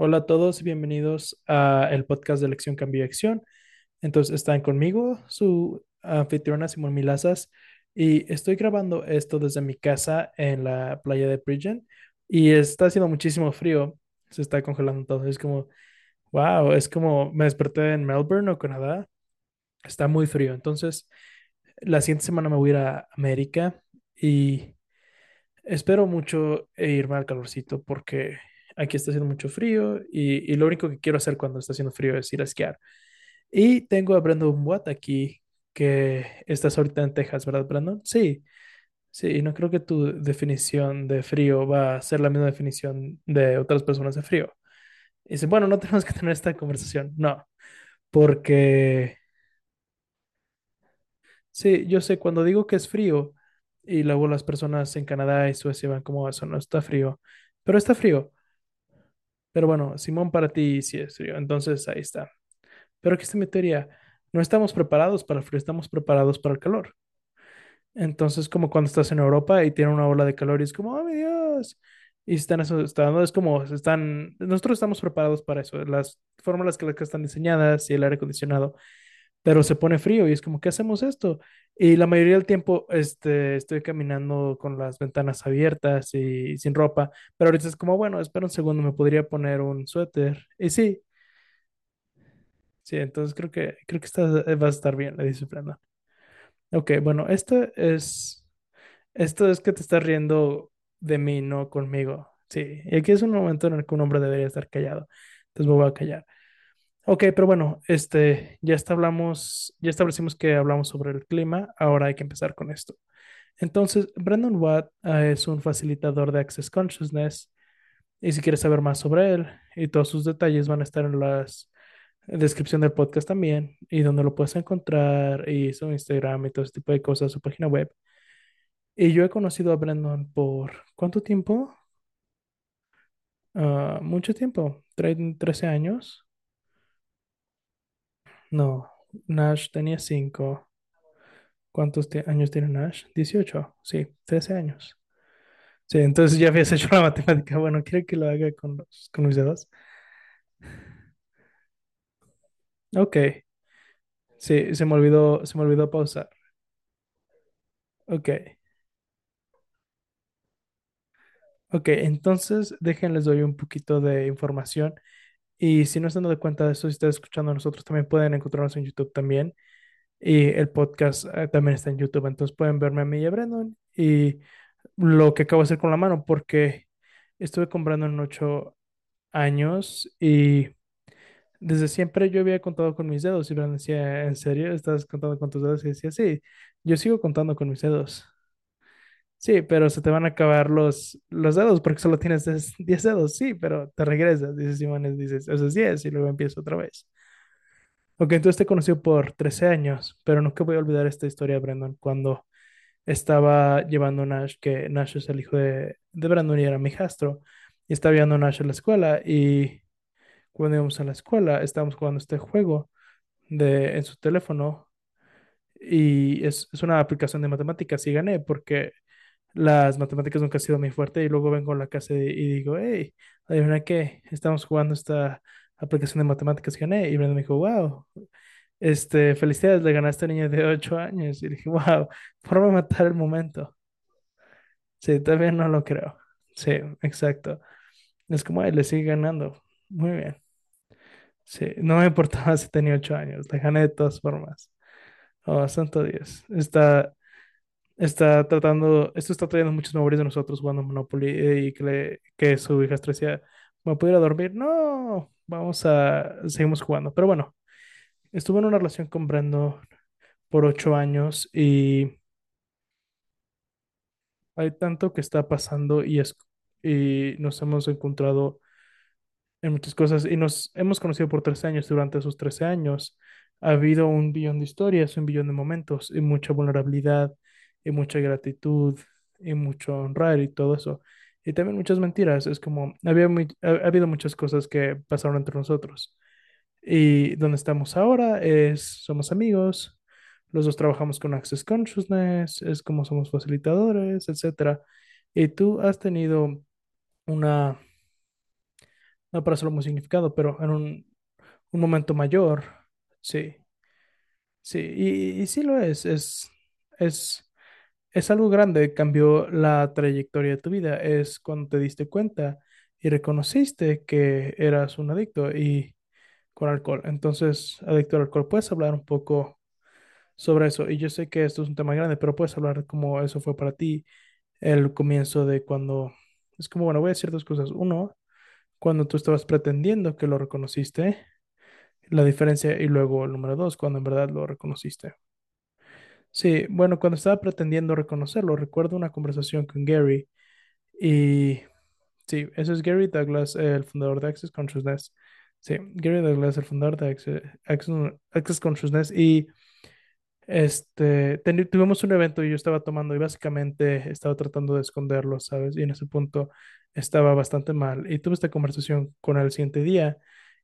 Hola a todos bienvenidos a el podcast de Elección Cambio y Acción. Entonces están conmigo su anfitriona Simón Milazas y estoy grabando esto desde mi casa en la playa de Bridgen y está haciendo muchísimo frío, se está congelando todo. Es como, wow, es como me desperté en Melbourne o Canadá, está muy frío. Entonces, la siguiente semana me voy a ir a América y espero mucho irme al calorcito porque aquí está haciendo mucho frío y, y, lo único que quiero hacer cuando está haciendo frío es ir a esquiar. Y tengo a Brandon Watt aquí, que estás ahorita en Texas, ¿verdad, Brandon? Sí, sí, no creo que tu definición de frío va a ser la misma definición de otras personas de frío. Y dice, bueno, no tenemos que tener esta conversación. No, porque sí, yo sé, cuando digo que es frío y luego las personas en Canadá y Suecia van como, eso no está frío, pero está frío. Pero bueno, Simón para ti sí es frío, entonces ahí está. Pero aquí está mi teoría. No estamos preparados para el frío, estamos preparados para el calor. Entonces, como cuando estás en Europa y tiene una ola de calor y es como, oh mi Dios. Y están están, es como, están, nosotros estamos preparados para eso. Las fórmulas que están diseñadas y el aire acondicionado, pero se pone frío y es como, ¿qué hacemos esto? Y la mayoría del tiempo este, estoy caminando con las ventanas abiertas y sin ropa, pero ahorita es como, bueno, espera un segundo, me podría poner un suéter. Y sí, Sí, entonces creo que creo que esta va a estar bien, dice Brenda. Ok, bueno, esto es esto es que te estás riendo de mí, no conmigo. Sí, y aquí es un momento en el que un hombre debería estar callado. Entonces me voy a callar. Ok, pero bueno, este, ya hablamos, ya establecimos que hablamos sobre el clima, ahora hay que empezar con esto. Entonces, Brandon Watt uh, es un facilitador de Access Consciousness y si quieres saber más sobre él y todos sus detalles van a estar en las descripción del podcast también y donde lo puedes encontrar y su Instagram y todo ese tipo de cosas, su página web. Y yo he conocido a Brandon por ¿cuánto tiempo? Uh, mucho tiempo, Tre 13 años. No, Nash tenía 5. ¿Cuántos años tiene Nash? 18, sí, 13 años. Sí, entonces ya habías hecho la matemática. Bueno, quiero que lo haga con, los, con mis dedos. Ok. Sí, se me olvidó, se me olvidó pausar. Ok. Ok, entonces déjenles doy un poquito de información. Y si no están dando cuenta de eso, si están escuchando a nosotros, también pueden encontrarnos en YouTube también. Y el podcast eh, también está en YouTube. Entonces pueden verme a mí y a Brandon. Y lo que acabo de hacer con la mano, porque estuve con Brandon en ocho años y desde siempre yo había contado con mis dedos. Y Brandon decía, ¿en serio? ¿Estás contando con tus dedos? Y decía, sí, yo sigo contando con mis dedos. Sí, pero se te van a acabar los, los dedos porque solo tienes 10 dedos. Sí, pero te regresas, dice Simones, dices, esos 10 y luego empiezo otra vez. Ok, entonces te conocí por 13 años, pero nunca voy a olvidar esta historia, Brandon, cuando estaba llevando Nash, que Nash es el hijo de, de Brandon y era mi hijastro, y estaba llevando Nash a la escuela y cuando íbamos a la escuela estábamos jugando este juego de, en su teléfono y es, es una aplicación de matemáticas y gané porque las matemáticas nunca han sido muy fuerte y luego vengo a la casa y, y digo, hey, adivina qué, estamos jugando esta aplicación de matemáticas y gané. Y Brenda me dijo, wow, este, felicidades, le ganaste a esta niña de 8 años. Y dije, wow, forma matar el momento. Sí, todavía no lo creo. Sí, exacto. Es como, ay, le sigue ganando. Muy bien. Sí, no me importaba si tenía 8 años, le gané de todas formas. Oh, santo Dios. Está, está tratando, esto está trayendo muchas memorias de nosotros jugando Monopoly eh, y que, que su hija decía, ¿me puedo ir dormir? No, vamos a, seguimos jugando. Pero bueno, estuve en una relación con Brando por ocho años y hay tanto que está pasando y, es, y nos hemos encontrado en muchas cosas y nos hemos conocido por 13 años. Durante esos 13 años ha habido un billón de historias, un billón de momentos y mucha vulnerabilidad y mucha gratitud y mucho honrar y todo eso. Y también muchas mentiras. Es como, había muy- ha, ha habido muchas cosas que pasaron entre nosotros. Y donde estamos ahora es, somos amigos, los dos trabajamos con Access Consciousness, es como somos facilitadores, etcétera. Y tú has tenido una, no para hacerlo muy significado, pero en un, un momento mayor, sí, sí, y, y sí lo es, es, es, es algo grande, cambió la trayectoria de tu vida, es cuando te diste cuenta y reconociste que eras un adicto y con alcohol. Entonces, adicto al alcohol, ¿puedes hablar un poco sobre eso? Y yo sé que esto es un tema grande, pero puedes hablar cómo eso fue para ti, el comienzo de cuando, es como, bueno, voy a decir dos cosas. Uno, cuando tú estabas pretendiendo que lo reconociste la diferencia y luego el número dos, cuando en verdad lo reconociste. Sí, bueno, cuando estaba pretendiendo reconocerlo, recuerdo una conversación con Gary y sí, ese es Gary Douglas, el fundador de Access Consciousness. Sí, Gary Douglas, el fundador de Access, Access, Access Consciousness y este, tuvimos un evento y yo estaba tomando y básicamente estaba tratando de esconderlo, ¿sabes? Y en ese punto estaba bastante mal. Y tuve esta conversación con él el siguiente día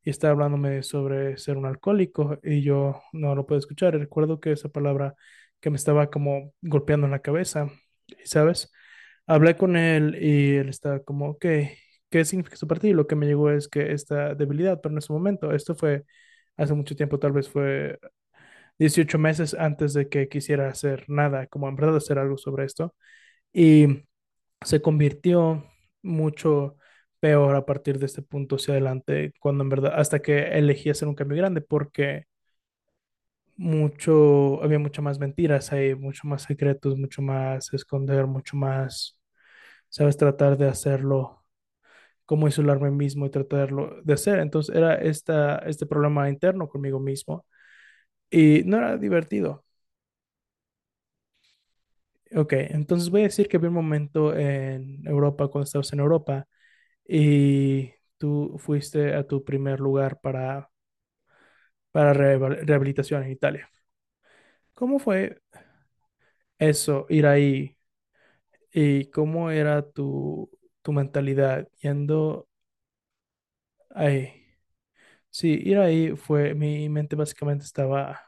y estaba hablándome sobre ser un alcohólico y yo no lo puedo escuchar. Recuerdo que esa palabra que me estaba como golpeando en la cabeza, ¿sabes? Hablé con él y él estaba como, ok, ¿qué significa esto para ti? Y lo que me llegó es que esta debilidad, pero en ese momento, esto fue hace mucho tiempo, tal vez fue 18 meses antes de que quisiera hacer nada, como en verdad hacer algo sobre esto. Y se convirtió mucho peor a partir de este punto hacia adelante, cuando en verdad, hasta que elegí hacer un cambio grande, porque mucho, había mucho más mentiras ahí, mucho más secretos, mucho más esconder, mucho más, sabes, tratar de hacerlo como isolarme mismo y tratarlo de hacer. Entonces era esta, este problema interno conmigo mismo y no era divertido. Ok, entonces voy a decir que había un momento en Europa, cuando estabas en Europa, y tú fuiste a tu primer lugar para, para rehab- rehabilitación en Italia. ¿Cómo fue eso, ir ahí? ¿Y cómo era tu, tu mentalidad yendo ahí? Sí, ir ahí fue, mi mente básicamente estaba,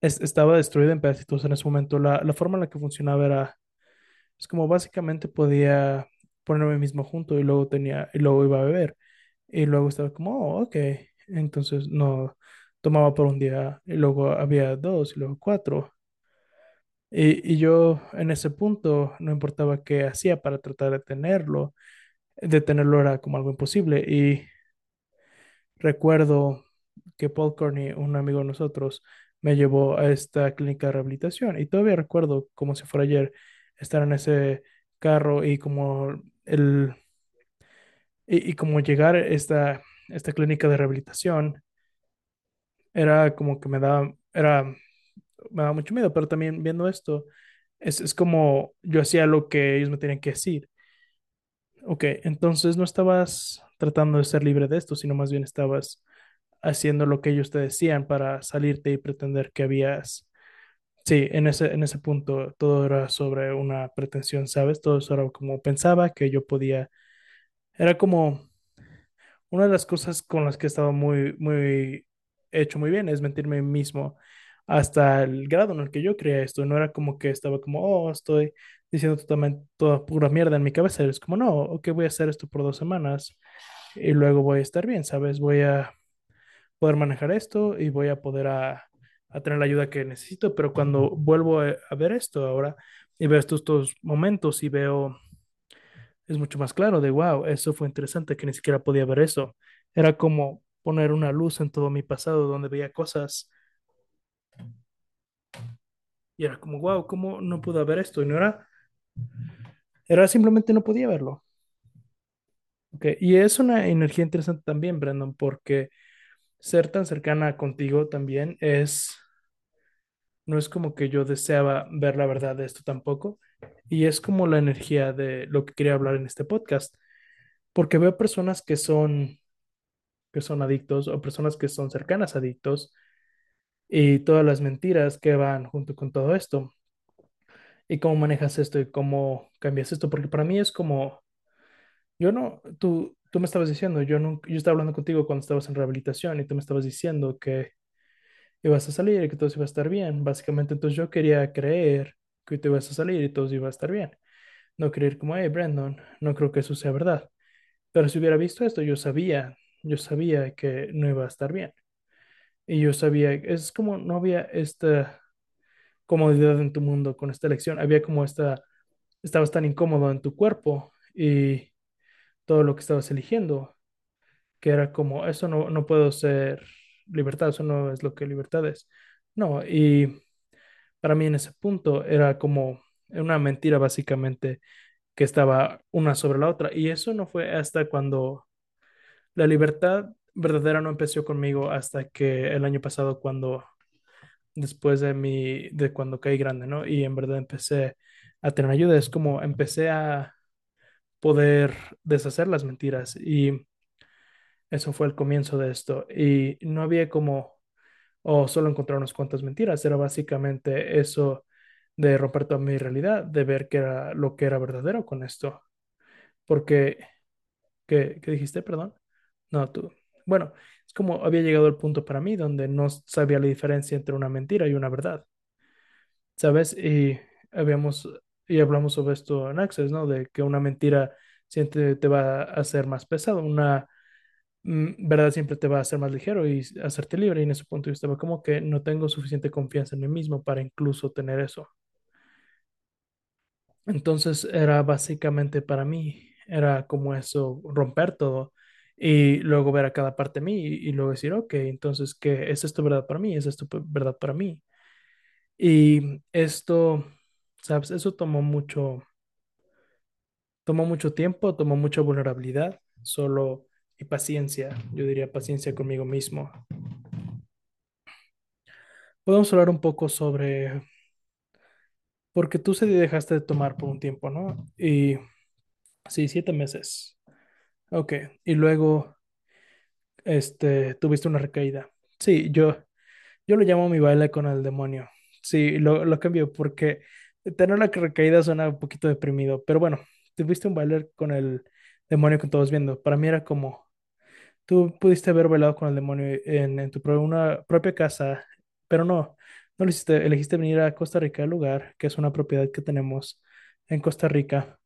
es- estaba destruida en pedacitos en ese momento. La, la forma en la que funcionaba era Es como básicamente podía ponerme mismo junto y luego tenía, y luego iba a beber. Y luego estaba como, oh, ok. Entonces no tomaba por un día y luego había dos y luego cuatro. Y, y yo en ese punto no importaba qué hacía para tratar de tenerlo. Detenerlo era como algo imposible. Y recuerdo que Paul Corney, un amigo de nosotros, me llevó a esta clínica de rehabilitación. Y todavía recuerdo como si fuera ayer estar en ese carro y como el y, y como llegar a esta, esta clínica de rehabilitación era como que me daba, era, me daba mucho miedo, pero también viendo esto, es, es como yo hacía lo que ellos me tenían que decir. Ok, entonces no estabas tratando de ser libre de esto, sino más bien estabas haciendo lo que ellos te decían para salirte y pretender que habías... Sí, en ese, en ese punto todo era sobre una pretensión, ¿sabes? Todo eso era como pensaba que yo podía. Era como Una de las cosas con las que he estado muy, muy hecho muy bien es mentirme mismo hasta el grado en el que yo creía esto. No era como que estaba como, oh, estoy diciendo totalmente toda pura mierda en mi cabeza. Es como, no, ok, voy a hacer esto por dos semanas y luego voy a estar bien, ¿sabes? Voy a poder manejar esto y voy a poder a, a tener la ayuda que necesito. Pero cuando vuelvo a, a ver esto ahora y veo estos, estos momentos y veo es mucho más claro de, wow, eso fue interesante que ni siquiera podía ver eso. Era como poner una luz en todo mi pasado donde veía cosas y era como, wow, ¿cómo no pude ver esto? Y no era, era simplemente no podía verlo. Okay. Y es una energía interesante también, Brandon, porque ser tan cercana contigo también es, no es como que yo deseaba ver la verdad de esto tampoco. Y es como la energía de lo que quería hablar en este podcast. porque veo personas que son, que son adictos o personas que son cercanas a adictos y todas las mentiras que van junto con todo esto. ¿Y cómo manejas esto y cómo cambias esto? Porque para mí es como, yo no, tú, tú me estabas diciendo, yo no, yo estaba hablando contigo cuando estabas en rehabilitación y tú me estabas diciendo que ibas a salir y que todo iba a estar bien. Básicamente, entonces yo quería creer que tú ibas a salir y todo iba a estar bien. No creer como, hey, Brandon, no creo que eso sea verdad. Pero si hubiera visto esto, yo sabía, yo sabía que no iba a estar bien. Y yo sabía, es como no había esta comodidad en tu mundo con esta elección. Había como esta, estabas tan incómodo en tu cuerpo y todo lo que estabas eligiendo, que era como, eso no, no puedo ser libertad, eso no es lo que libertad es. No, y para mí en ese punto era como una mentira básicamente que estaba una sobre la otra. Y eso no fue hasta cuando la libertad verdadera no empezó conmigo hasta que el año pasado cuando después de mi de cuando caí grande, ¿no? Y en verdad empecé a tener ayuda, es como empecé a poder deshacer las mentiras y eso fue el comienzo de esto y no había como o solo encontrar unas cuantas mentiras, era básicamente eso de romper toda mi realidad, de ver qué era lo que era verdadero con esto. Porque, ¿qué, qué dijiste? Perdón. No, tú. Bueno, es como había llegado el punto para mí donde no sabía la diferencia entre una mentira y una verdad, ¿sabes? Y habíamos, y hablamos sobre esto en Access, ¿no? De que una mentira siempre te va a hacer más pesado, una verdad siempre te va a hacer más ligero y hacerte libre. Y en ese punto yo estaba como que no tengo suficiente confianza en mí mismo para incluso tener eso. Entonces era básicamente para mí, era como eso, romper todo y luego ver a cada parte de mí y, y luego decir, ok, entonces, ¿qué es esto verdad para mí? ¿Es esto verdad para mí? Y esto, ¿sabes? Eso tomó mucho, tomó mucho tiempo, tomó mucha vulnerabilidad, solo paciencia, yo diría paciencia conmigo mismo. Podemos hablar un poco sobre, porque tú se dejaste de tomar por un tiempo, ¿no? Y sí, siete meses. Ok, y luego este, tuviste una recaída. Sí, yo, yo lo llamo mi baile con el demonio. Sí, lo, lo cambio porque tener una recaída suena un poquito deprimido, pero bueno, tuviste un baile con el demonio que todos viendo. Para mí era como, tú pudiste haber bailado con el demonio en, tu propia casa, pero no, no lo hiciste, elegiste venir a Costa Rica, el lugar, que es una propiedad que tenemos en Costa Rica.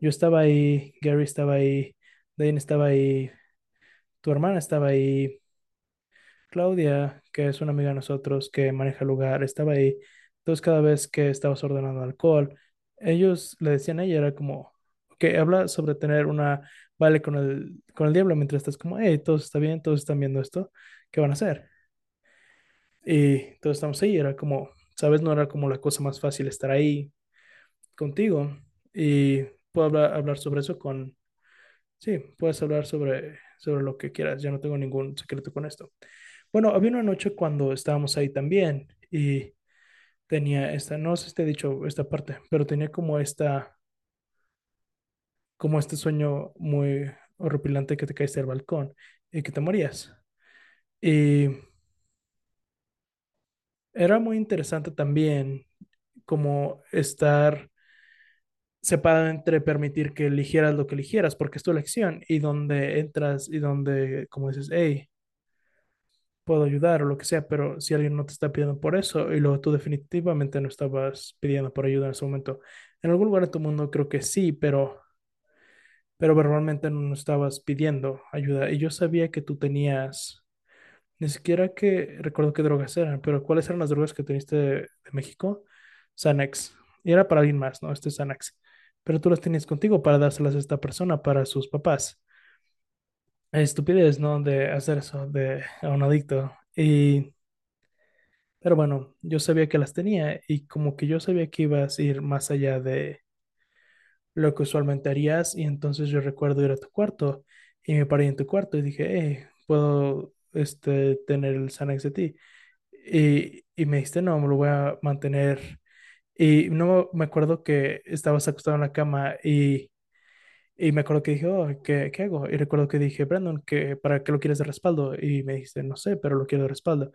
Yo estaba ahí, Gary estaba ahí, Dane estaba ahí, tu hermana estaba ahí. Claudia, que es una amiga de nosotros que maneja el lugar, estaba ahí. Entonces, cada vez que estabas ordenando alcohol, ellos le decían a ella, era como, que habla sobre tener una vale con el, con el diablo mientras estás como, hey, todo está bien, todos están viendo esto, ¿qué van a hacer? Y todos estamos ahí, era como, ¿sabes? No era como la cosa más fácil estar ahí contigo. Y puedo hablar, hablar sobre eso con, sí, puedes hablar sobre, sobre lo que quieras, ya no tengo ningún secreto con esto. Bueno, había una noche cuando estábamos ahí también y tenía esta, no sé si te he dicho esta parte, pero tenía como esta, como este sueño muy horripilante que te caíste del balcón y que te morías. Y era muy interesante también como estar separado entre permitir que eligieras lo que eligieras, porque es tu elección, y donde entras y donde, como dices, hey, puedo ayudar o lo que sea, pero si alguien no te está pidiendo por eso y luego tú definitivamente no estabas pidiendo por ayuda en ese momento, en algún lugar de tu mundo creo que sí, pero, pero verbalmente no estabas pidiendo ayuda y yo sabía que tú tenías, ni siquiera que recuerdo qué drogas eran, pero cuáles eran las drogas que teniste de, México, Xanax, y era para alguien más, ¿no? Este es Xanax, pero tú las tenías contigo para dárselas a esta persona, para sus papás. Estupidez, ¿no? De hacer eso de a un adicto. Y Pero bueno, yo sabía que las tenía y como que yo sabía que ibas a ir más allá de lo que usualmente harías y entonces yo recuerdo ir a tu cuarto y me paré en tu cuarto y dije, hey, ¿puedo este, tener el Xanax de ti? Y, y me dijiste, no, me lo voy a mantener. Y no me acuerdo que estabas acostado en la cama y, Y me acuerdo que dije, oh, ¿qué, qué hago? Y recuerdo que dije, Brandon, ¿qué, ¿para qué lo quieres de respaldo? Y me dijiste, no sé, pero lo quiero de respaldo.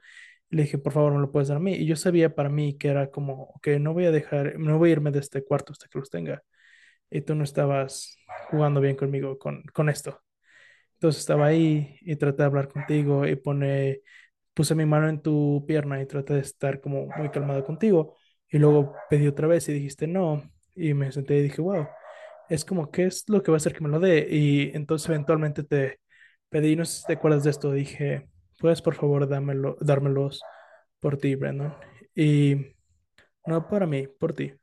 Y le dije, por favor, me lo puedes dar a mí. Y yo sabía para mí que era como, que no voy a dejar, no voy a irme de este cuarto hasta que los tenga. Y tú no estabas jugando bien conmigo con, con esto. Entonces estaba ahí y traté de hablar contigo y pone, puse mi mano en tu pierna y traté de estar como muy calmado contigo. Y luego pedí otra vez y dijiste no. Y me senté y dije, wow, es como, ¿qué es lo que va a hacer que me lo dé? Y entonces eventualmente te pedí, no sé si te acuerdas de esto, dije, puedes por favor dámelo, dármelos por ti, Brandon. Y no para mí, por ti.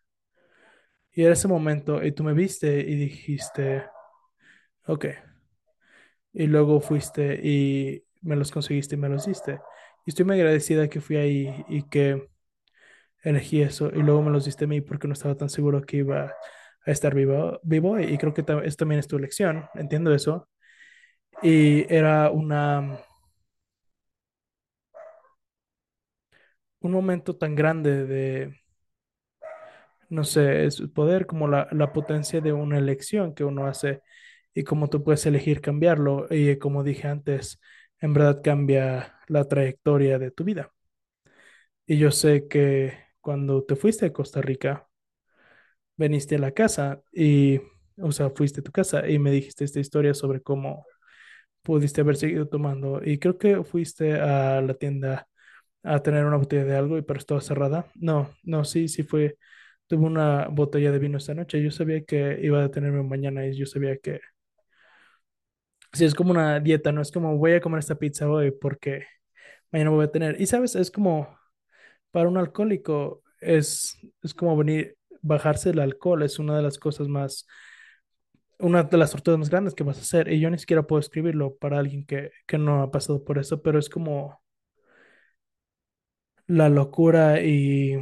Y era ese momento y tú me viste y dijiste, ok. Y luego fuiste y me los conseguiste y me los diste. Y estoy muy agradecida que fui ahí y que elegí eso y luego me los diste a mí porque no estaba tan seguro que iba a estar vivo, vivo y creo que eso también es tu elección, entiendo eso. Y era una, un momento tan grande de, no sé, es poder como la, la potencia de una elección que uno hace y cómo tú puedes elegir cambiarlo. Y como dije antes, en verdad cambia la trayectoria de tu vida. Y yo sé que cuando te fuiste a Costa Rica, viniste a la casa y, o sea, fuiste a tu casa y me dijiste esta historia sobre cómo pudiste haber seguido tomando. Y creo que fuiste a la tienda a tener una botella de algo y pero estaba cerrada. No, no, sí, sí fue. Tuve una botella de vino esta noche. Yo sabía que iba a detenerme mañana y yo sabía que sí, es como una dieta, no es como voy a comer esta pizza hoy porque mañana voy a tener. Y sabes, es como para un alcohólico es, es como venir, bajarse el alcohol, es una de las cosas más, una de las torturas más grandes que vas a hacer. Y yo ni siquiera puedo escribirlo para alguien que, que no ha pasado por eso, pero es como la locura y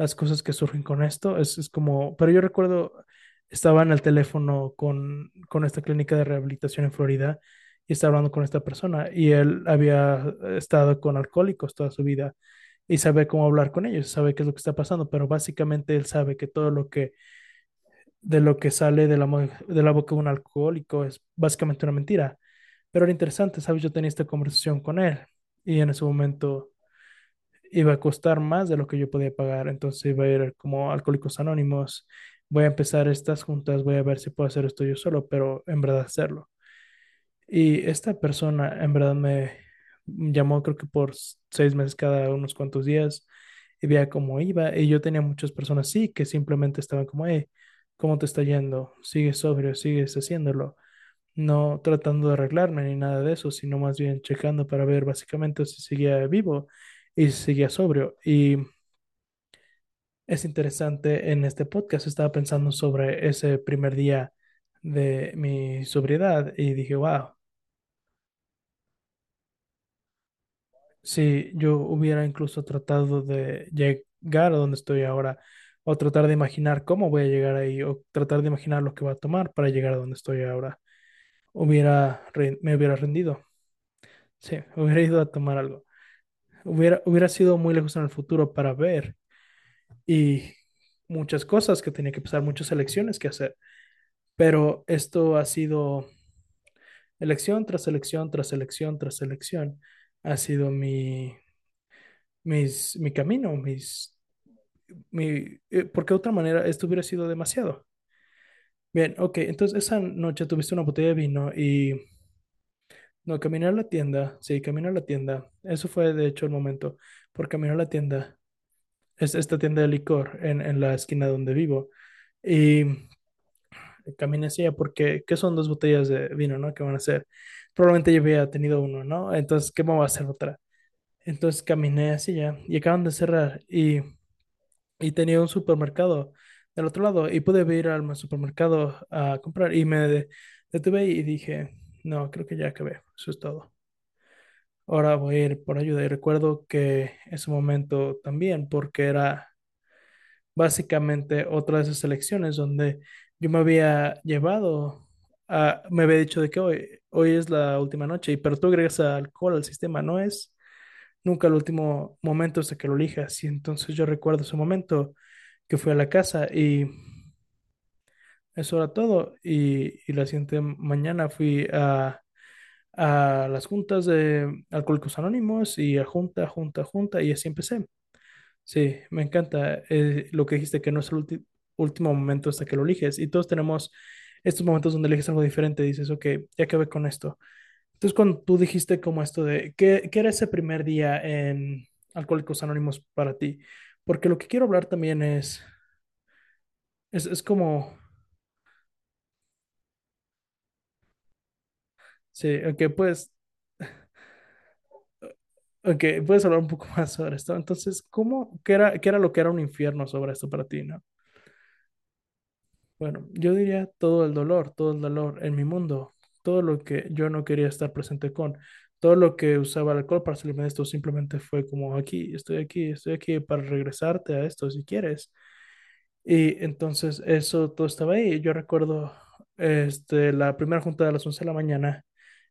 las cosas que surgen con esto. Es, es como, pero yo recuerdo, estaba en el teléfono con, con esta clínica de rehabilitación en Florida y estaba hablando con esta persona y él había estado con alcohólicos toda su vida y sabe cómo hablar con ellos, sabe qué es lo que está pasando, pero básicamente él sabe que todo lo que de lo que sale de la, de la boca de un alcohólico es básicamente una mentira. Pero era interesante, ¿sabes? Yo tenía esta conversación con él y en ese momento iba a costar más de lo que yo podía pagar, entonces iba a ir como Alcohólicos Anónimos, voy a empezar estas juntas, voy a ver si puedo hacer esto yo solo, pero en verdad hacerlo. Y esta persona en verdad me llamó creo que por seis meses cada unos cuantos días y veía cómo iba. Y yo tenía muchas personas así que simplemente estaban como, hey, ¿cómo te está yendo? ¿Sigues sobrio? ¿Sigues haciéndolo? No tratando de arreglarme ni nada de eso, sino más bien checando para ver básicamente si seguía vivo y seguía sobrio. Y es interesante, en este podcast estaba pensando sobre ese primer día de mi sobriedad y dije, wow. Si yo hubiera incluso tratado de llegar a donde estoy ahora, o tratar de imaginar cómo voy a llegar ahí, o tratar de imaginar lo que va a tomar para llegar a donde estoy ahora, hubiera, me hubiera rendido. Sí, hubiera ido a tomar algo. Hubiera, hubiera sido muy lejos en el futuro para ver y muchas cosas que tenía que pasar, muchas elecciones que hacer. Pero esto ha sido elección tras elección, tras elección, tras elección. Ha sido mi, mis, mi camino, mis mi, eh, porque de otra manera esto hubiera sido demasiado. Bien, ok, entonces esa noche tuviste una botella de vino y no, caminé a la tienda, sí, caminé a la tienda, eso fue de hecho el momento, por caminar a la tienda, es esta tienda de licor en, en la esquina donde vivo, y caminé hacia allá porque, ¿qué son dos botellas de vino, no? ¿Qué van a hacer? Probablemente yo había tenido uno, ¿no? Entonces, ¿qué me va a hacer otra? Entonces caminé hacia allá y acaban de cerrar y y tenía un supermercado del otro lado y pude ir al supermercado a comprar y me de- detuve y dije, no, creo que ya acabé, eso es todo. Ahora voy a ir por ayuda y recuerdo que ese momento también, porque era básicamente otra de esas elecciones donde yo me había llevado, a, me había dicho de que hoy, hoy es la última noche, y pero tú agregas alcohol al sistema, no es nunca el último momento hasta que lo elijas. Y entonces yo recuerdo ese momento que fui a la casa y Eso era todo. Y, y la siguiente mañana fui a, a las juntas de Alcohólicos Anónimos y a junta, junta, junta, y así empecé. Sí, me encanta eh, lo que dijiste, que no es el último momento hasta que lo eliges. Y todos tenemos estos momentos donde eliges algo diferente. Dices, ok, ya acabé con esto. Entonces, cuando tú dijiste como esto de, ¿qué, qué era ese primer día en Alcohólicos Anónimos para ti? Porque lo que quiero hablar también es, es, es como, sí, ok, pues, ok, puedes hablar un poco más sobre esto. Entonces, ¿cómo, qué era, qué era lo que era un infierno sobre esto para ti, ¿no? Bueno, yo diría todo el dolor, todo el dolor en mi mundo, todo lo que yo no quería estar presente con, todo lo que usaba el alcohol para salirme de esto, simplemente fue como aquí, estoy aquí, estoy aquí para regresarte a esto si quieres. Y entonces eso todo estaba ahí. Yo recuerdo este, la primera junta de las 11 de la mañana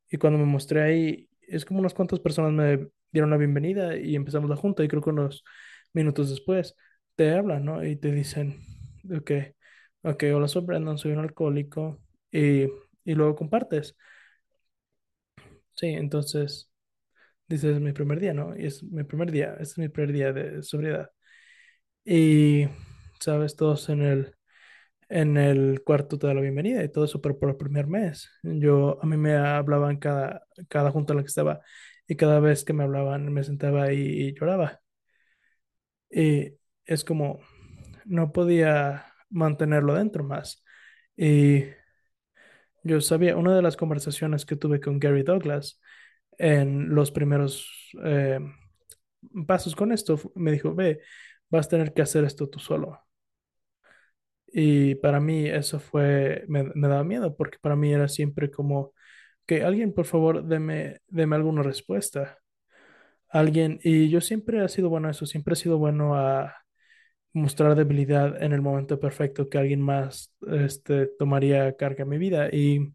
y cuando me mostré ahí, es como unas cuantas personas me dieron la bienvenida y empezamos la junta y creo que unos minutos después te hablan, ¿no? Y te dicen, ok, ok, hola, soy Brandon, soy un alcohólico y, y luego compartes. Sí, entonces dices, es mi primer día, ¿no? Y es mi primer día, es mi primer día de sobriedad. Y, ¿sabes? Todos en el en el cuarto te da la bienvenida y todo eso, pero por el primer mes. Yo, a mí me hablaban cada, cada junta en la que estaba y cada vez que me hablaban me sentaba y lloraba. Y es como, no podía mantenerlo dentro más. Y yo sabía, una de las conversaciones que tuve con Gary Douglas en los primeros eh, pasos con esto, me dijo, ve, vas a tener que hacer esto tú solo. Y para mí eso fue, me, me daba miedo porque para mí era siempre como que alguien, por favor, deme, deme alguna respuesta. Alguien, y yo siempre he sido bueno a eso, siempre he sido bueno a mostrar debilidad en el momento perfecto que alguien más este, tomaría carga en mi vida. Y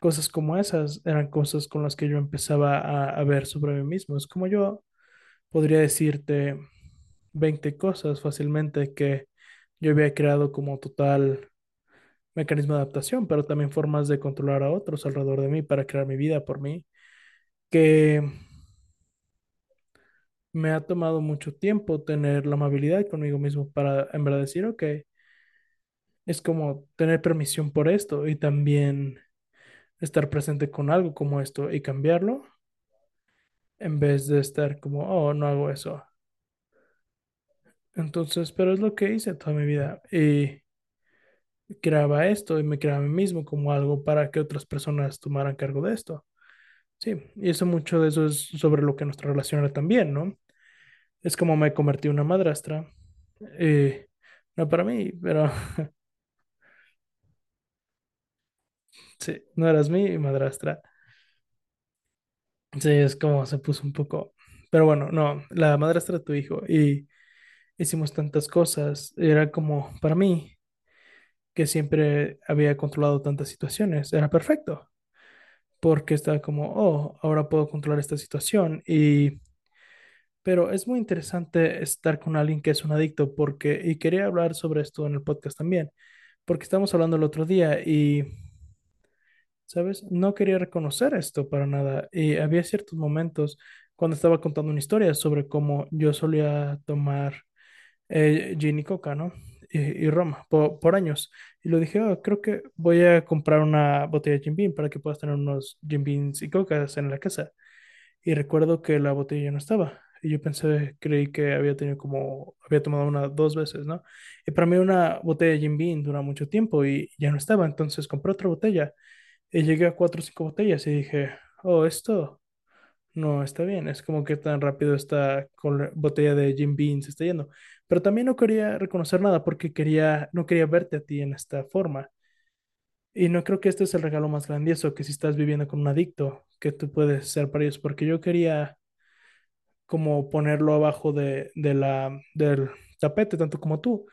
cosas como esas eran cosas con las que yo empezaba a, a ver sobre mí mismo. Es como yo podría decirte 20 cosas fácilmente que yo había creado como total mecanismo de adaptación, pero también formas de controlar a otros alrededor de mí para crear mi vida por mí, que me ha tomado mucho tiempo tener la amabilidad conmigo mismo para en verdad decir, ok, es como tener permisión por esto y también estar presente con algo como esto y cambiarlo en vez de estar como, oh, no hago eso. Entonces, pero es lo que hice toda mi vida y creaba esto y me creaba a mí mismo como algo para que otras personas tomaran cargo de esto. Sí, y eso mucho de eso es sobre lo que nuestra relación era también, ¿no? Es como me convertí en una madrastra. eh, no para mí, pero sí, no eras mi madrastra. Sí, es como se puso un poco. Pero bueno, no, la madrastra de tu hijo. Y hicimos tantas cosas. Era como, para mí, que siempre había controlado tantas situaciones, era perfecto. Porque estaba como, oh, ahora puedo controlar esta situación. Y Pero es muy interesante estar con alguien que es un adicto porque, y quería hablar sobre esto en el podcast también, porque estamos hablando el otro día y, ¿sabes? No quería reconocer esto para nada. Y había ciertos momentos cuando estaba contando una historia sobre cómo yo solía tomar eh, gin y coca, ¿no? Y, po- por, años. Y lo dije, "Oh, creo que voy a comprar una botella de Jim Beam para que puedas tener unos Jim Beams y cocas en la casa. Y recuerdo que la botella no estaba. Y yo pensé, creí que había tenido como, había tomado una dos veces, ¿no? Y para mí una botella de Jim Beam dura mucho tiempo y ya no estaba. Entonces compré otra botella y llegué a cuatro o cinco botellas y dije, oh, esto no está bien. Es como que tan rápido esta botella de Jim Beam se está yendo. Pero también no quería reconocer nada porque quería, no quería verte a ti en esta forma. Y no creo que este es el regalo más grandioso que si estás viviendo con un adicto, que tú puedes ser para ellos, porque yo quería como ponerlo abajo de, de la, del tapete, tanto como tú.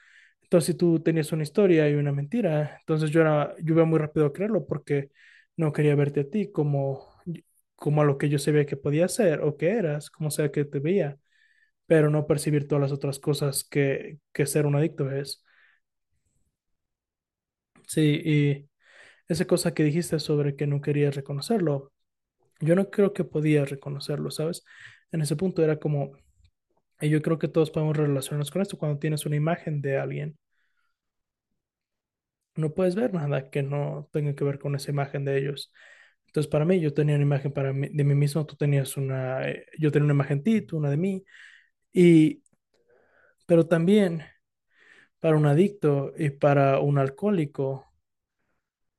Entonces, si tú tenías una historia y una mentira, entonces yo era, yo iba muy rápido a creerlo porque no quería verte a ti como, como a lo que yo sabía que podía ser o que eras, como sea que te veía, pero no percibir todas las otras cosas que, que ser un adicto es. Sí, y esa cosa que dijiste sobre que no querías reconocerlo, yo no creo que podías reconocerlo, ¿sabes? En ese punto era como, y yo creo que todos podemos relacionarnos con esto, cuando tienes una imagen de alguien, no puedes ver nada que no tenga que ver con esa imagen de ellos. Entonces, para mí, yo tenía una imagen para mí, de mí mismo, tú tenías una, eh, yo tenía una imagen de ti, tú una de mí, y, pero también para un adicto y para un alcohólico,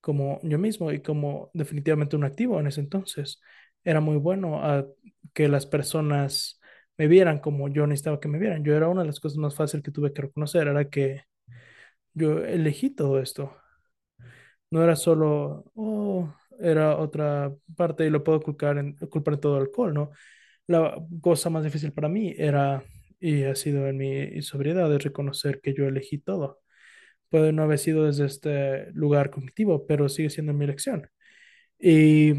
como yo mismo y como definitivamente un activo en ese entonces, era muy bueno que las personas me vieran como yo necesitaba que me vieran. Yo era una de las cosas más fáciles que tuve que reconocer, era que yo elegí todo esto. No era solo, oh, era otra parte y lo puedo culpar en, culpar en todo el alcohol, ¿no? La cosa más difícil para mí era, y ha sido en mi sobriedad, de reconocer que yo elegí todo. Puede no haber sido desde este lugar cognitivo, pero sigue siendo mi elección. Y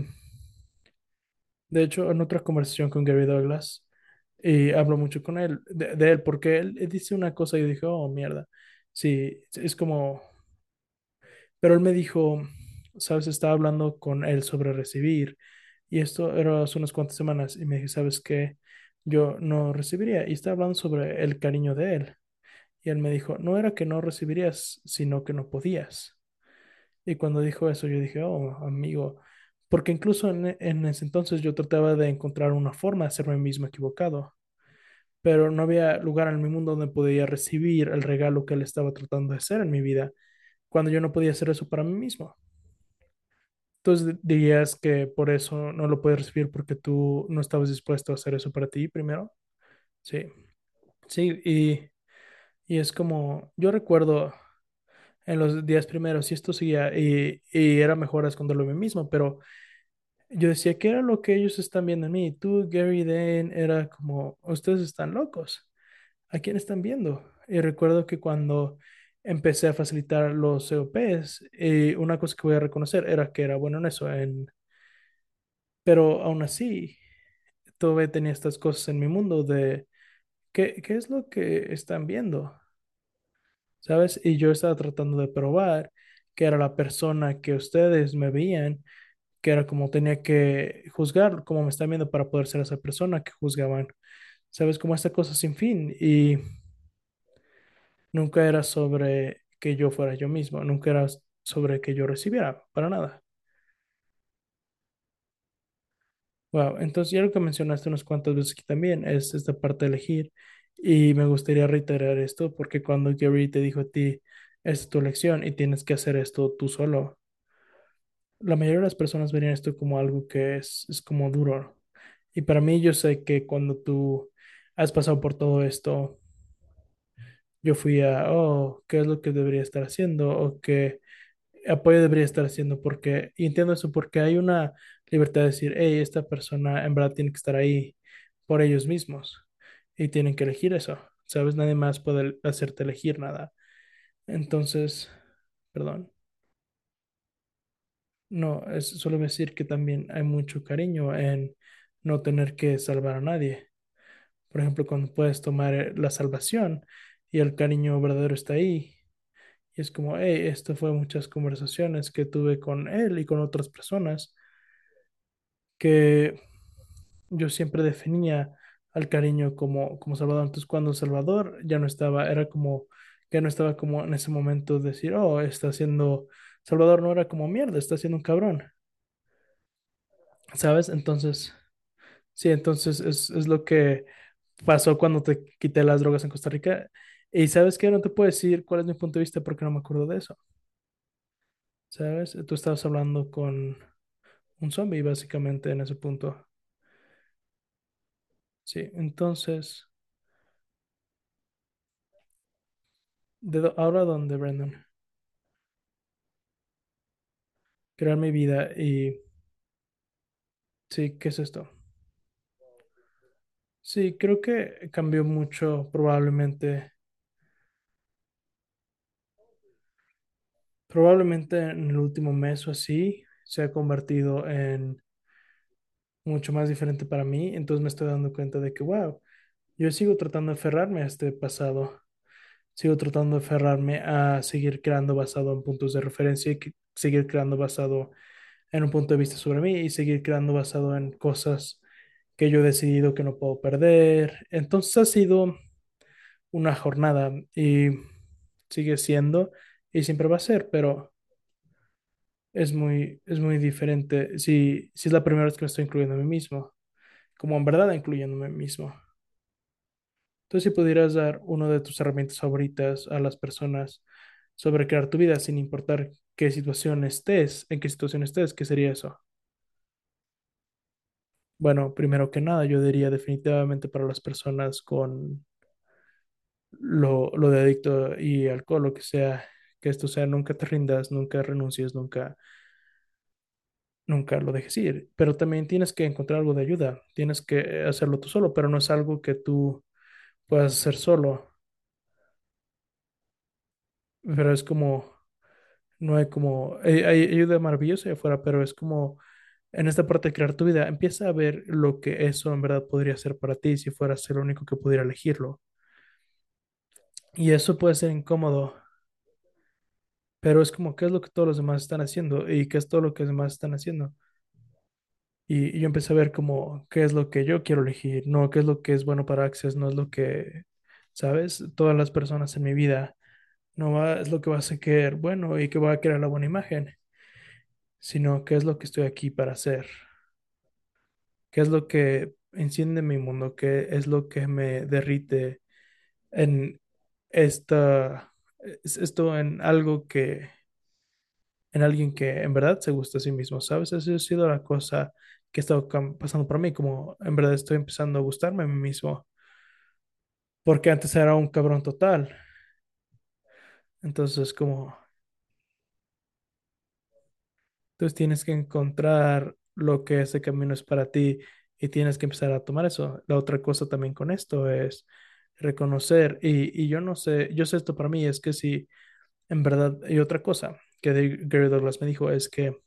de hecho, en otra conversación con Gary Douglas, y hablo mucho con él, de, de él, porque él dice una cosa y yo dije, oh, mierda. Sí, es como, pero él me dijo, sabes, estaba hablando con él sobre recibir, y esto era hace unas cuantas semanas, y me dije, ¿sabes qué? Yo no recibiría, y estaba hablando sobre el cariño de él. Y él me dijo, no era que no recibirías, sino que no podías. Y cuando dijo eso, yo dije, oh, amigo, porque incluso en, en ese entonces yo trataba de encontrar una forma de hacerme mismo equivocado, pero no había lugar en mi mundo donde podía recibir el regalo que él estaba tratando de hacer en mi vida, cuando yo no podía hacer eso para mí mismo. Entonces dirías que por eso no lo puedes recibir porque tú no estabas dispuesto a hacer eso para ti primero. Sí, sí, y, y es como, yo recuerdo en los días primeros y esto seguía y, y era mejor esconderlo de mí mismo, pero yo decía, ¿qué era lo que ellos están viendo en mí? Tú, Gary, Dane, era como, ustedes están locos. ¿A quién están viendo? Y recuerdo que cuando empecé a facilitar los COPs, eh, una cosa que voy a reconocer era que era bueno en eso, en... pero aún así, todavía tenía estas cosas en mi mundo de, ¿qué, qué es lo que están viendo? ¿Sabes? Y yo estaba tratando de probar que era la persona que ustedes me veían que era como tenía que juzgar, como me están viendo para poder ser esa persona que juzgaban. Sabes, como esta cosa sin fin y nunca era sobre que yo fuera yo mismo, nunca era sobre que yo recibiera, para nada. Wow, entonces ya lo que mencionaste unas cuantas veces aquí también es esta parte de elegir y me gustaría reiterar esto porque cuando Gary te dijo a ti, es tu elección y tienes que hacer esto tú solo, la mayoría de las personas verían esto como algo que es, es como duro. Y para mí yo sé que cuando tú has pasado por todo esto, yo fui a, oh, ¿qué es lo que debería estar haciendo? O qué apoyo debería estar haciendo, porque, y entiendo eso, porque hay una libertad de decir, hey, esta persona en verdad tiene que estar ahí por ellos mismos y tienen que elegir eso, ¿sabes? Nadie más puede hacerte elegir nada. Entonces, perdón. No, es solo decir que también hay mucho cariño en no tener que salvar a nadie. Por ejemplo, cuando puedes tomar eh, la salvación y el cariño verdadero está ahí. Y es como, hey, esto fue muchas conversaciones que tuve con él y con otras personas que yo siempre definía al cariño como, como Salvador. Entonces, cuando Salvador ya no estaba, era como que no estaba como en ese momento de decir, oh, está haciendo, Salvador no era como mierda, está haciendo un cabrón, ¿sabes? Entonces, sí, entonces es, es lo que pasó cuando te quité las drogas en Costa Rica. Y sabes que no te puedo decir cuál es mi punto de vista porque no me acuerdo de eso, ¿sabes? Tú estabas hablando con un zombie básicamente en ese punto. Sí, entonces, ¿de ahora dónde, Brandon? Crear mi vida y sí, ¿qué es esto? Sí, creo que cambió mucho probablemente, probablemente en el último mes o así se ha convertido en mucho más diferente para mí, entonces me estoy dando cuenta de que, wow, yo sigo tratando de aferrarme a este pasado, sigo tratando de aferrarme a seguir creando basado en puntos de referencia y seguir creando basado en un punto de vista sobre mí y seguir creando basado en cosas que yo he decidido que no puedo perder. Entonces ha sido una jornada y sigue siendo y siempre va a ser, pero es muy, es muy diferente si, si es la primera vez que me estoy incluyendo a mí mismo, como en verdad incluyéndome a mí mismo. Entonces, si pudieras dar una de tus herramientas favoritas a las personas sobre crear tu vida sin importar qué situación estés, en qué situación estés, ¿qué sería eso? Bueno, primero que nada, yo diría definitivamente para las personas con lo, lo de adicto y alcohol, lo que sea, que esto sea, nunca te rindas, nunca renuncies, nunca, nunca lo dejes ir. Pero también tienes que encontrar algo de ayuda, tienes que hacerlo tú solo, pero no es algo que tú puedas hacer solo, pero es como, no hay como, hay, hay ayuda maravillosa allá afuera, pero es como en esta parte de crear tu vida, empieza a ver lo que eso en verdad podría ser para ti si fueras el único que pudiera elegirlo. Y eso puede ser incómodo, pero es como, ¿qué es lo que todos los demás están haciendo? ¿Y qué es todo lo que los demás están haciendo? Y, yo empecé a ver como, ¿qué es lo que yo quiero elegir? No, ¿qué es lo que es bueno para Access? No es lo que, ¿sabes? Todas las personas en mi vida no va, es lo que va a ser bueno y que va a crear la buena imagen, sino qué es lo que estoy aquí para hacer. ¿Qué es lo que enciende mi mundo? ¿Qué es lo que me derrite en esta, es- esto en algo que, en alguien que en verdad se gusta a sí mismo, ¿sabes? Esa ha sido la cosa que ha estado pasando por mí, como en verdad estoy empezando a gustarme a mí mismo, porque antes era un cabrón total. Entonces, como, entonces tienes que encontrar lo que ese camino es para ti y tienes que empezar a tomar eso. La otra cosa también con esto es reconocer, y, y yo no sé, yo sé esto para mí, es que si en verdad, y otra cosa que Gary Douglas me dijo es que,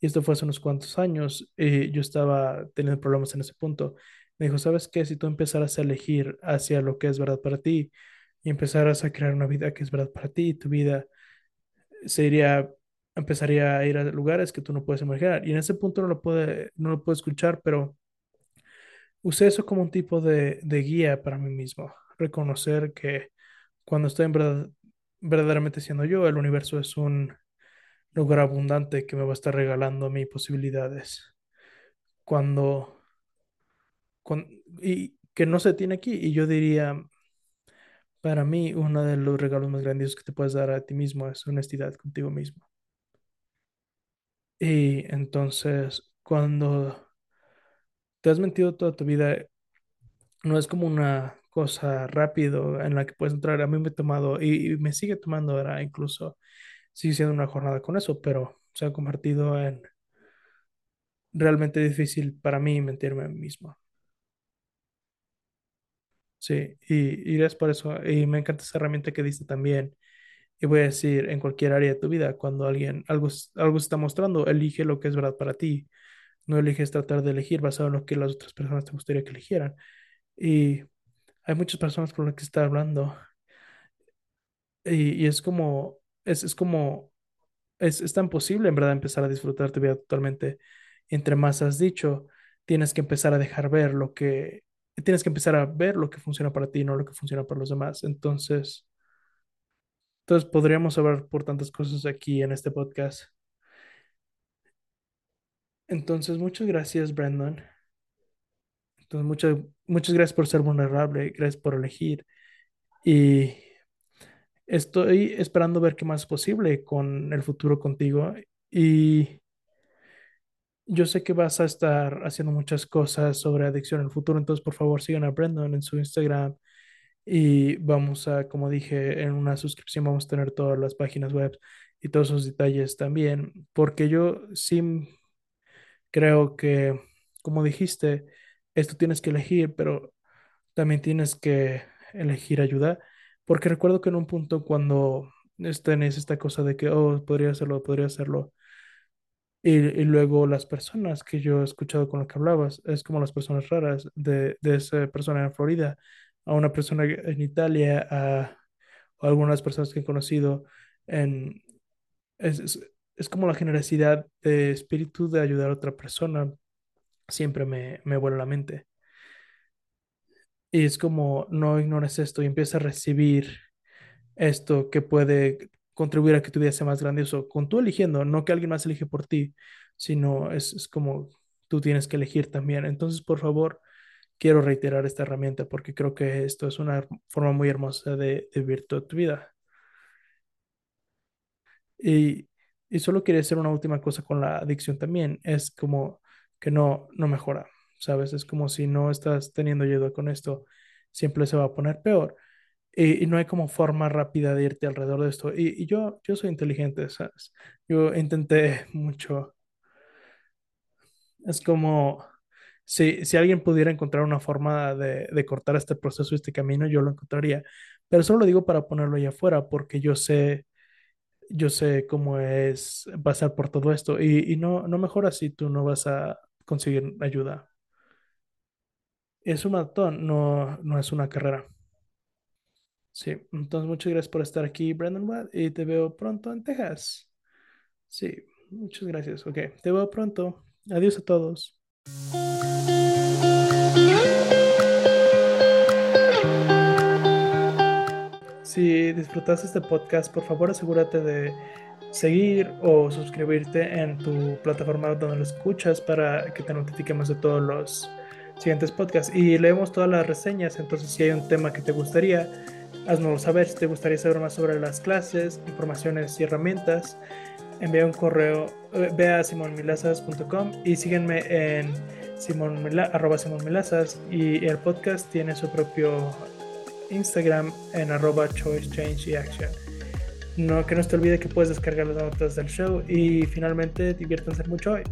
y esto fue hace unos cuantos años, y yo estaba teniendo problemas en ese punto, me dijo, ¿sabes qué? Si tú empezaras a elegir hacia lo que es verdad para ti y empezaras a crear una vida que es verdad para ti, tu vida se iría, empezaría a ir a lugares que tú no puedes imaginar. Y en ese punto no lo puede, no lo puedo escuchar, pero usé eso como un tipo de, de guía para mí mismo. Reconocer que cuando estoy en verdad, verdaderamente siendo yo, el universo es un lugar abundante que me va a estar regalando a mí posibilidades. Cuando, cuan- y que no se tiene aquí. Y yo diría, para mí, uno de los regalos más grandiosos que te puedes dar a ti mismo es honestidad contigo mismo. Y entonces, cuando te has mentido toda tu vida, no es como una cosa rápido en la que puedes entrar. A mí me he tomado, y, me sigue tomando ahora, incluso sigue siendo una jornada con eso, pero se ha convertido en realmente difícil para mí mentirme a mí mismo. Sí, y, y es por eso, y me encanta esa herramienta que diste también. Y voy a decir, en cualquier área de tu vida, cuando alguien, algo, algo se está mostrando, elige lo que es verdad para ti. No eliges tratar de elegir basado en lo que las otras personas te gustaría que eligieran. Y hay muchas personas con las que está hablando y, es como, es, es como, es, es tan posible en verdad empezar a disfrutar tu vida totalmente. Entre más has dicho, tienes que empezar a dejar ver lo que, tienes que empezar a ver lo que funciona para ti, no lo que funciona para los demás. Entonces, entonces podríamos hablar por tantas cosas aquí en este podcast. Entonces, muchas gracias, Brandon. Entonces, muchas, muchas gracias por ser vulnerable, gracias por elegir. Y Estoy esperando ver qué más es posible con el futuro contigo y yo sé que vas a estar haciendo muchas cosas sobre adicción en el futuro, entonces por favor sigan a Brandon en su Instagram y vamos a, como dije, en una suscripción vamos a tener todas las páginas web y todos esos detalles también, porque yo sí creo que, como dijiste, esto tienes que elegir, pero también tienes que elegir ayuda, porque recuerdo que en un punto cuando tenés esta cosa de que, oh, podría hacerlo, podría hacerlo, y, y luego las personas que yo he escuchado con las que hablabas, es como las personas raras de, de esa persona en Florida, a una persona en Italia, a o algunas personas que he conocido en, es, es, es como la generosidad de espíritu de ayudar a otra persona, siempre me, me vuela la mente. Y es como, no ignores esto y empieza a recibir esto que puede contribuir a que tu vida sea más grandioso, con tú eligiendo, no que alguien más elige por ti, sino es, es como tú tienes que elegir también. Entonces, por favor, quiero reiterar esta herramienta porque creo que esto es una forma muy hermosa de, de vivir toda tu vida. Y, y solo quería hacer una última cosa con la adicción también, es como que no, no mejora, ¿sabes? Es como si no estás teniendo ayuda con esto, siempre se va a poner peor. Y, no hay como forma rápida de irte alrededor de esto. Y, y yo, yo soy inteligente, ¿sabes? Yo intenté mucho. Es como si, si alguien pudiera encontrar una forma de, de cortar este proceso, este camino, yo lo encontraría. Pero solo lo digo para ponerlo allá afuera, porque yo sé, yo sé cómo es pasar por todo esto. Y, y no, no mejora si tú no vas a conseguir ayuda. Es un maratón, no, no es una carrera. Sí, entonces muchas gracias por estar aquí, Brandon Watt, y te veo pronto en Texas. Sí, muchas gracias. Ok, te veo pronto. Adiós a todos. Si disfrutaste este podcast, por favor asegúrate de seguir o suscribirte en tu plataforma donde lo escuchas para que te notifiquemos de todos los siguientes podcasts. Y leemos todas las reseñas, entonces si hay un tema que te gustaría, haznoslo saber. Si te gustaría saber más sobre las clases, informaciones y herramientas, envía un correo, eh, ve a simonmilazas.com y síguenme en simonmilazas y el podcast tiene su propio Instagram en arroba choice change y action. No, que no te olvide que puedes descargar las notas del show y finalmente diviértanse mucho hoy.